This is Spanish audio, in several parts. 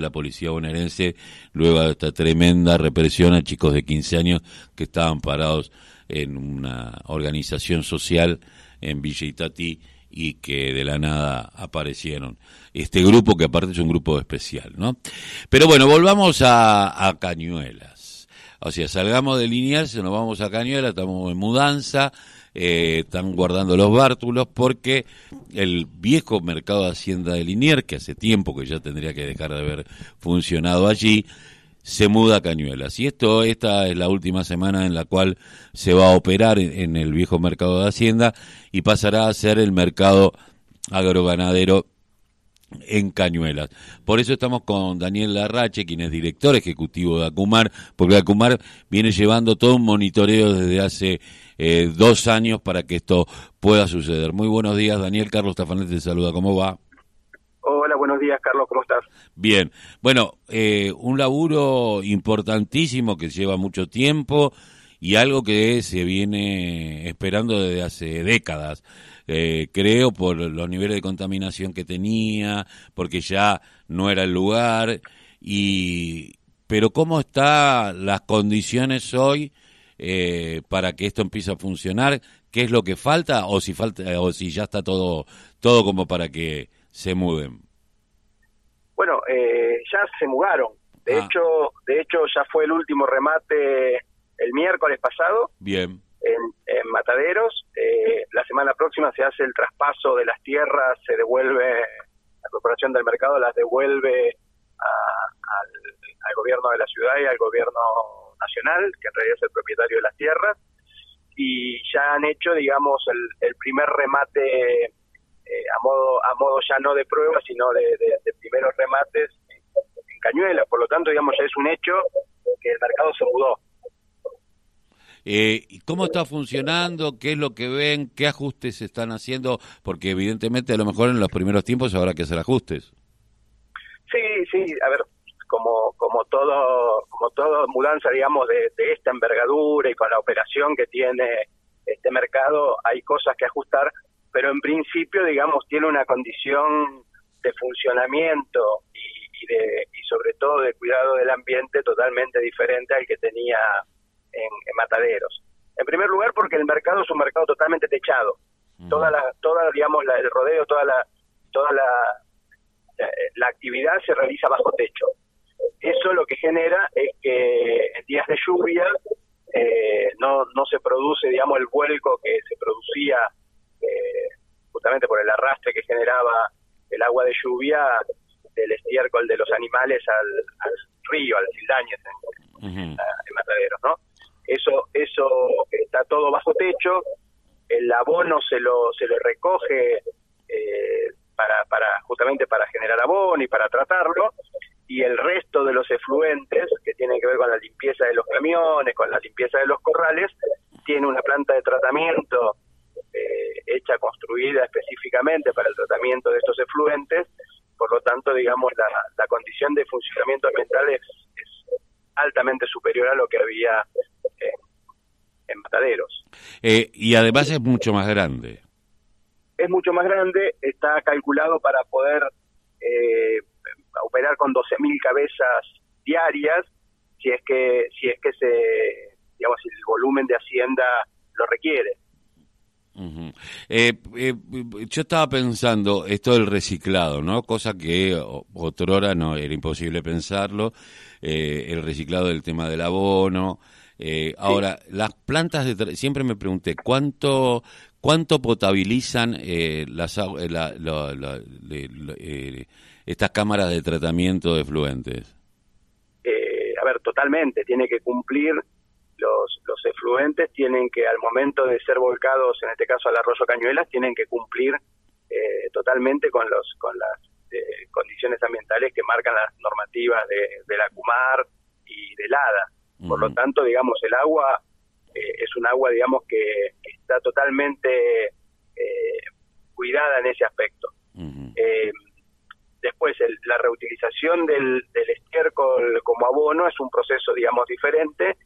la policía bonaerense luego de esta tremenda represión a chicos de 15 años que estaban parados en una organización social en Villa Itatí y que de la nada aparecieron. Este grupo que aparte es un grupo especial, ¿no? Pero bueno, volvamos a, Cañuelas. O sea, salgamos de Liniers, nos vamos a Cañuelas, estamos en mudanza, eh, están guardando los bártulos porque el viejo mercado de Hacienda de Liniers, que hace tiempo que ya tendría que dejar de haber funcionado allí, se muda a Cañuelas. Y esto, esta es la última semana en la cual se va a operar en, el viejo mercado de Hacienda y pasará a ser el mercado agroganadero en Cañuelas. Por eso estamos con Daniel Larrache, quien es director ejecutivo de Acumar, porque Acumar viene llevando todo un monitoreo desde hace eh, dos años para que esto pueda suceder. Muy buenos días, Daniel. Carlos Tafanete te saluda. ¿Cómo va? Hola, buenos días, Carlos, ¿cómo estás? Bien, bueno, eh, un laburo importantísimo que lleva mucho tiempo y algo que se viene esperando desde hace décadas. Eh, creo por los niveles de contaminación que tenía, porque ya no era el lugar y pero cómo están las condiciones hoy eh, para que esto empiece a funcionar, qué es lo que falta o si falta o si ya está todo todo como para que se muden. Bueno, eh, ya se mudaron. De ah. hecho, de hecho ya fue el último remate el miércoles pasado. Bien. En, Mataderos. Eh, la semana próxima se hace el traspaso de las tierras, se devuelve, la Corporación del Mercado las devuelve al, gobierno de la ciudad y al gobierno nacional, que en realidad es el propietario de las tierras. Y ya han hecho, digamos, el primer remate eh, a modo a modo ya no de prueba, sino de, primeros remates en, Cañuelas. Por lo tanto, digamos, ya es un hecho que el mercado se mudó. Eh, ¿Cómo está funcionando? ¿Qué es lo que ven? ¿Qué ajustes se están haciendo? Porque evidentemente a lo mejor en los primeros tiempos habrá que hacer ajustes. Sí, sí, a ver, como como todo como todo mudanza, digamos, de, de esta envergadura y con la operación que tiene este mercado, hay cosas que ajustar, pero en principio, digamos, tiene una condición de funcionamiento y, de, y sobre todo de cuidado del ambiente totalmente diferente al que tenía en, Mataderos. En primer lugar, porque el mercado es un mercado totalmente techado. Toda la, toda, digamos, la, el rodeo, toda la, toda la, la, actividad se realiza bajo techo. Eso lo que genera es que en días de lluvia eh, no, no se produce, digamos, el vuelco que se producía eh, justamente por el arrastre que generaba el agua de lluvia del estiércol de los animales al, río, al sildañez en, mataderos, ¿no? Eso, eso está todo bajo techo, el abono se lo, se lo recoge eh, para, para justamente para generar abono y para tratarlo, y el resto de los efluentes que tienen que ver con la limpieza de los camiones, con la limpieza de los corrales, tiene una planta de tratamiento eh, hecha, construida específicamente para el tratamiento de estos efluentes, por lo tanto, digamos, la, condición de funcionamiento ambiental es, altamente superior a lo que había en mataderos. Eh, y además es mucho más grande. Es mucho más grande, está calculado para poder eh, operar con 12.000 cabezas diarias, si es que si es que se digamos el volumen de hacienda lo requiere. Eh, eh, yo estaba pensando esto del reciclado, ¿no? Cosa que otrora no era imposible pensarlo, eh, el reciclado del tema del abono. Ahora, las plantas de siempre me pregunté cuánto cuánto potabilizan las estas cámaras de tratamiento de fluentes. a ver, totalmente, tiene que cumplir los, los efluentes tienen que, al momento de ser volcados, en este caso al arroyo Cañuelas, tienen que cumplir eh, totalmente con, los, con las eh, condiciones ambientales que marcan las normativas de, la CUMAR y del ADA. Por lo tanto, digamos, el agua eh, es un agua, digamos, que, está totalmente cuidada en ese aspecto. Después, la reutilización del, del estiércol como abono es un proceso, digamos, diferente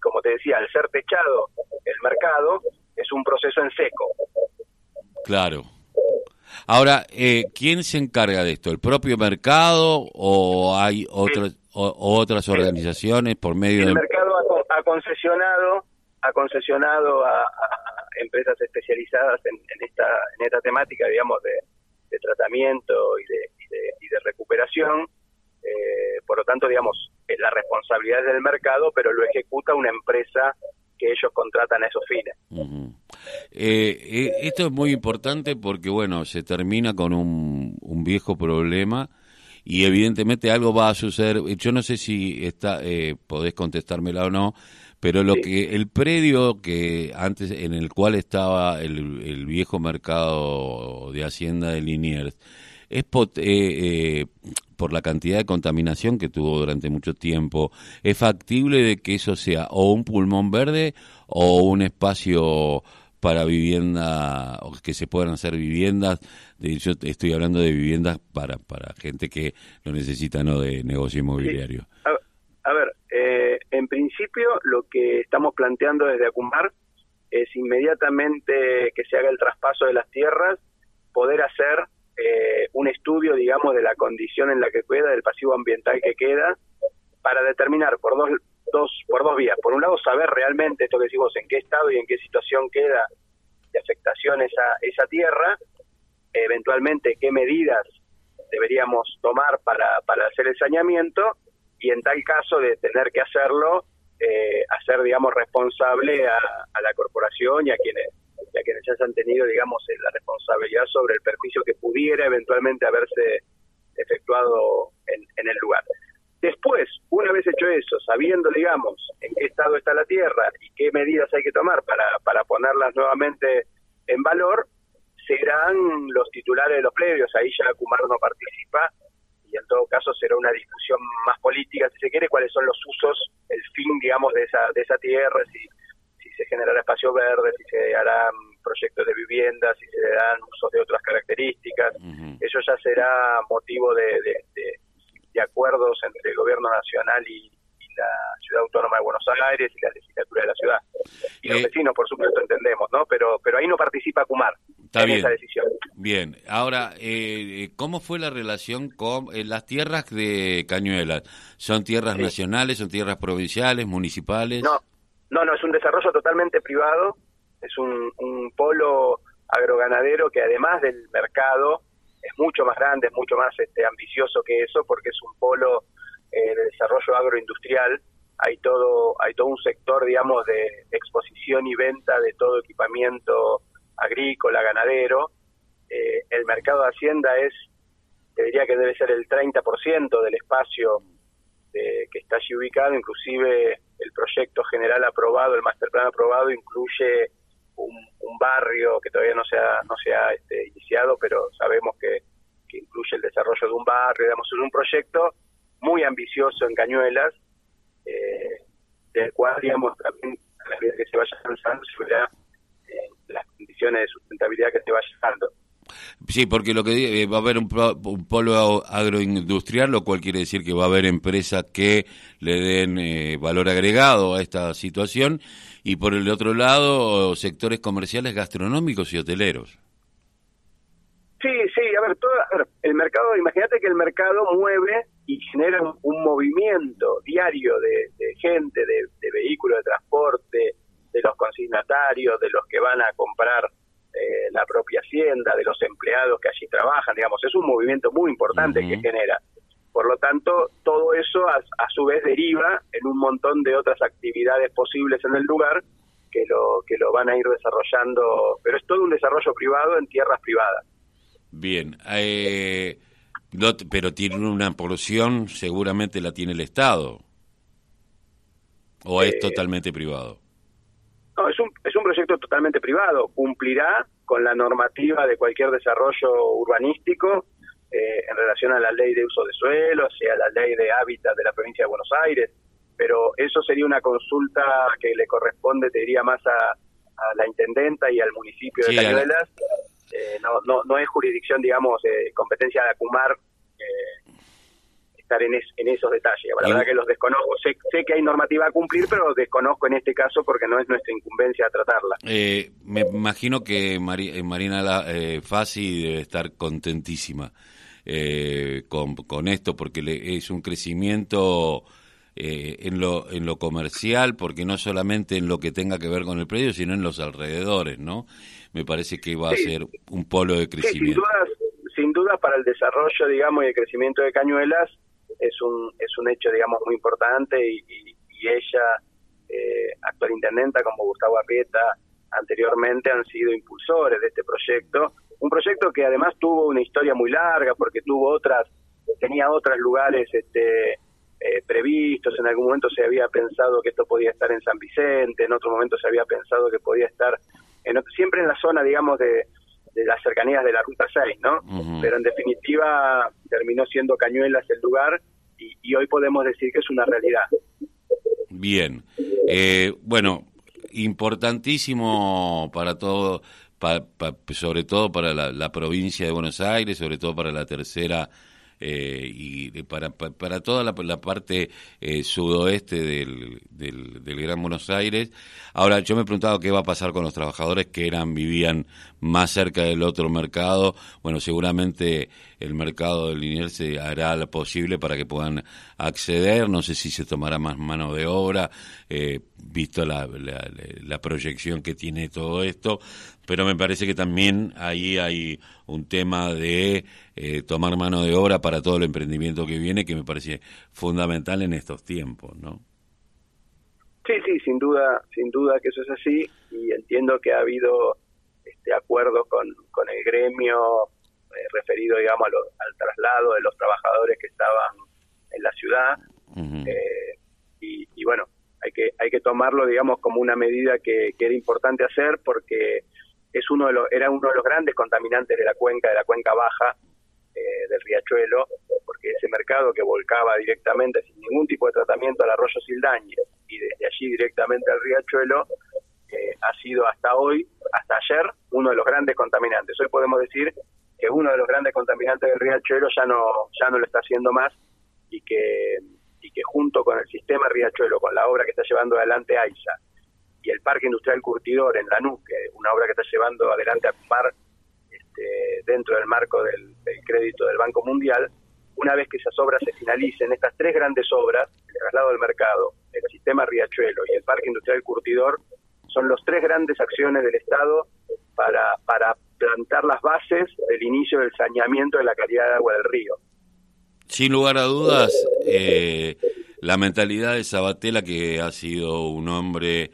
como te decía, al ser techado el mercado, es un proceso en seco. Claro. Ahora, eh, ¿quién se encarga de esto? ¿El propio mercado o hay otras o, otras organizaciones por medio el de... mercado ha, concesionado ha concesionado a, empresas especializadas en, esta en esta temática, digamos, de, tratamiento y de, y de, recuperación. Eh, por lo tanto, digamos, la responsabilidad es del mercado, pero lo ejecuta una empresa que ellos contratan a esos fines. Eh, eh, esto es muy importante porque, bueno, se termina con un, viejo problema y evidentemente algo va a suceder. Yo no sé si está, eh, podés contestármela o no, pero lo que el predio que antes en el cual estaba el, el viejo mercado de Hacienda de Liniers es eh, por la cantidad de contaminación que tuvo durante mucho tiempo, ¿es factible de que eso sea o un pulmón verde o un espacio para vivienda, o que se puedan hacer viviendas? De, yo estoy hablando de viviendas para, para gente que lo necesita, no de negocio inmobiliario. A, ver, eh, en principio lo que estamos planteando desde Acumar es inmediatamente que se haga el traspaso de las tierras, poder hacer eh, un estudio, digamos, de la condición en la que queda, del pasivo ambiental que queda, para determinar por dos, dos, por dos vías. Por un lado, saber realmente esto que decimos, en qué estado y en qué situación queda de afectación esa, esa tierra, eventualmente qué medidas deberíamos tomar para, para hacer el saneamiento y en tal caso de tener que hacerlo, eh, hacer, digamos, responsable a, a la corporación y a quienes ya quienes ya han tenido, digamos, eh, la responsabilidad sobre el perjuicio que pudiera eventualmente haberse efectuado en, en el lugar. Después, una vez hecho eso, sabiendo, digamos, en qué estado está la tierra y qué medidas hay que tomar para, para ponerlas nuevamente en valor, serán los titulares de los predios, ahí ya Kumar no participa, y en todo caso será una discusión más política, si se quiere, cuáles son los usos, el fin, digamos, de esa, de esa tierra, si se generará espacio verde, si se harán proyectos de vivienda, si se dan usos de otras características. Eso ya será motivo de, de, acuerdos entre el gobierno nacional y, la ciudad autónoma de Buenos Aires y la legislatura de la ciudad. Y los eh, vecinos, por supuesto, entendemos, ¿no? Pero, pero ahí no participa Cumar en esa decisión. Bien, ahora, eh, ¿cómo fue la relación con eh, las tierras de Cañuelas? ¿Son tierras nacionales, son tierras provinciales, municipales? No, no, no, es un desarrollo totalmente privado, es un, polo agroganadero que además del mercado es mucho más grande, es mucho más este, ambicioso que eso, porque es un polo eh, de desarrollo agroindustrial. Hay todo, hay todo un sector, digamos, de exposición y venta de todo equipamiento agrícola, ganadero. Eh, el mercado de Hacienda es, te diría que debe ser el 30% del espacio que está allí ubicado, inclusive el proyecto general aprobado, el master plan aprobado, incluye un, barrio que todavía no se ha, no se este, iniciado, pero sabemos que, incluye el desarrollo de un barrio, digamos, es un proyecto muy ambicioso en Cañuelas, eh, del cual, digamos, también a medida que se vaya avanzando se verá eh, las condiciones de sustentabilidad que se vaya dando. Sí, porque lo que eh, va a haber un, polo agroindustrial, lo cual quiere decir que va a haber empresas que le den eh, valor agregado a esta situación, y por el otro lado, sectores comerciales gastronómicos y hoteleros. Sí, sí, a ver, todo, el mercado, imagínate que el mercado mueve y genera un, movimiento diario de, gente, de vehículos de transporte, de los consignatarios, de los que van a comprar eh, la propia hacienda, de los empleados que allí trabajan, digamos, es un movimiento muy importante que genera. Por lo tanto, todo eso a, su vez deriva en un montón de otras actividades posibles en el lugar que lo, que lo van a ir desarrollando, pero es todo un desarrollo privado en tierras privadas. Bien, eh, pero tiene una porción, seguramente la tiene el Estado, o es eh, totalmente privado. No, es un proyecto totalmente privado, cumplirá con la normativa de cualquier desarrollo urbanístico eh, en relación a la ley de uso de suelo, y a la ley de hábitat de la provincia de Buenos Aires, pero eso sería una consulta que le corresponde, te diría, más a, la intendenta y al municipio de Cañuelas. Eh, no, no, no es jurisdicción, digamos, competencia de Acumar estar en, en esos detalles. La verdad que los desconozco. Sé, sé, que hay normativa a cumplir, pero desconozco en este caso porque no es nuestra incumbencia tratarla. Eh, me imagino que eh, Marina eh, Fasi debe estar contentísima eh, con, con esto porque le, es un crecimiento eh, en, lo, en lo comercial, porque no solamente en lo que tenga que ver con el predio, sino en los alrededores, ¿no? Me parece que va a ser un polo de crecimiento. sin duda, para el desarrollo, digamos, y el crecimiento de Cañuelas es un, es un hecho, digamos, muy importante y, ella, eh, actual intendenta como Gustavo Arrieta, anteriormente han sido impulsores de este proyecto. Un proyecto que además tuvo una historia muy larga porque tuvo otras, tenía otros lugares este, eh, previstos, en algún momento se había pensado que esto podía estar en San Vicente, en otro momento se había pensado que podía estar en siempre en la zona, digamos, de, las cercanías de la Ruta 6, ¿no? Pero en definitiva terminó siendo Cañuelas el lugar y, hoy podemos decir que es una realidad. Bien, eh, bueno, importantísimo para todo, sobre todo para la provincia de Buenos Aires, sobre todo para la tercera eh, y para, para toda la, parte eh, sudoeste del, del, Gran Buenos Aires. Ahora, yo me he preguntado qué va a pasar con los trabajadores que eran vivían más cerca del otro mercado. Bueno, seguramente el mercado de Liniers se hará lo posible para que puedan acceder. No sé si se tomará más mano de obra, eh, visto la, la, la proyección que tiene todo esto. Pero me parece que también ahí hay un tema de eh, tomar mano de obra para todo el emprendimiento que viene, que me parece fundamental en estos tiempos, ¿no? Sí, sí, sin duda, sin duda que eso es así y entiendo que ha habido este acuerdo con, con el gremio eh, referido, digamos, al traslado de los trabajadores que estaban en la ciudad eh, y, bueno, hay que hay que tomarlo, digamos, como una medida que, que era importante hacer porque es uno de los, era uno de los grandes contaminantes de la cuenca, de la cuenca baja, eh, del riachuelo, porque ese mercado que volcaba directamente sin ningún tipo de tratamiento al arroyo Sildaña y desde allí directamente al riachuelo, eh, ha sido hasta hoy, hasta ayer, uno de los grandes contaminantes. Hoy podemos decir que uno de los grandes contaminantes del riachuelo ya no, ya no lo está haciendo más y que, y que junto con el sistema riachuelo, con la obra que está llevando adelante AISA y el Parque Industrial Curtidor en Lanús, una obra que está llevando adelante a este, dentro del marco del, crédito del Banco Mundial, una vez que esas obras se finalicen, estas tres grandes obras, el traslado del mercado, el sistema Riachuelo y el Parque Industrial Curtidor, son las tres grandes acciones del Estado para, para plantar las bases del inicio del saneamiento de la calidad de agua del río. Sin lugar a dudas, eh, la mentalidad de Sabatella, que ha sido un hombre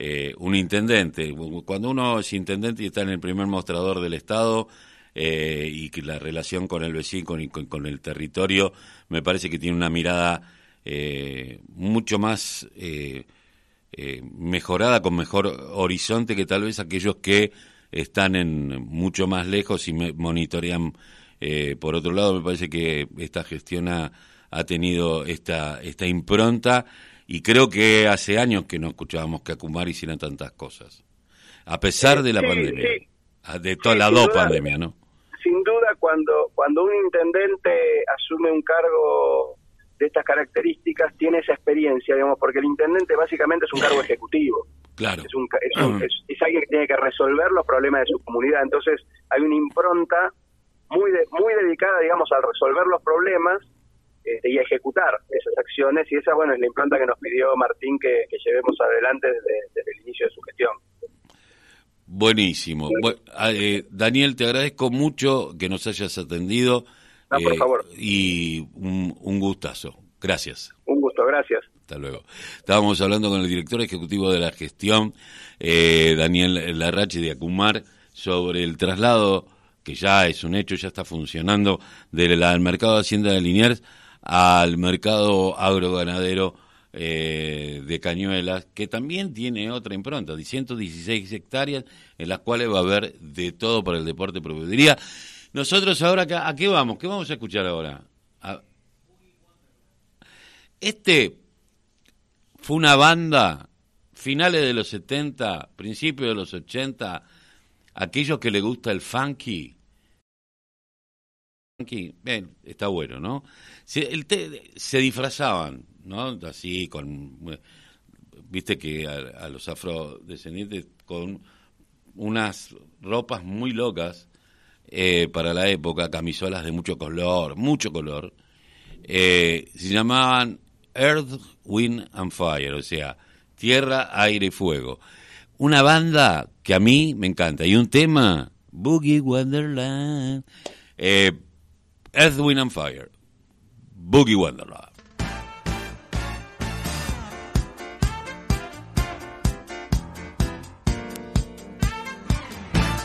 eh, un intendente. Cuando uno es intendente y está en el primer mostrador del Estado eh, y que la relación con el vecino y con, el territorio, me parece que tiene una mirada eh, mucho más mejorada, con mejor horizonte que tal vez aquellos que están en mucho más lejos y me monitorean por otro lado. Me parece que esta gestión ha, ha tenido esta, esta impronta y creo que hace años que no escuchábamos que Acumar hiciera tantas cosas, a pesar de la pandemia, ah, de toda la dos pandemia, ¿no? Sin duda, cuando, cuando un intendente asume un cargo de estas características, tiene esa experiencia, digamos, porque el intendente básicamente es un cargo ejecutivo. Claro. Es, un, es, alguien que tiene que resolver los problemas de su comunidad. Entonces, hay una impronta muy, muy dedicada, digamos, a resolver los problemas este, y ejecutar esas acciones y esa bueno es la impronta que nos pidió Martín que, llevemos adelante desde, el inicio de su gestión. Buenísimo. Ah, eh, Daniel, te agradezco mucho que nos hayas atendido. por eh, favor. Y un, gustazo. Gracias. Un gusto, gracias. Hasta luego. Estábamos hablando con el director ejecutivo de la gestión, eh, Daniel Larrache de Acumar, sobre el traslado, que ya es un hecho, ya está funcionando, del mercado de Hacienda de Liniers al mercado agroganadero eh, de Cañuelas, que también tiene otra impronta, de 116 hectáreas, en las cuales va a haber de todo para el deporte proveeduría. Nosotros ahora, ¿a qué vamos? ¿Qué vamos a escuchar ahora? Este fue una banda, finales de los 70, principios de los 80, aquellos que le gusta el funky, bien, está bueno, ¿no? Se, el se disfrazaban, ¿no? Así con, viste que a, los afrodescendientes con unas ropas muy locas eh, para la época, camisolas de mucho color, mucho color, eh, se llamaban Earth, Wind and Fire, o sea, tierra, aire y fuego. Una banda que a mí me encanta y un tema, Boogie Wonderland, eh, Earth, Wind and Fire, Boogie Wonderland.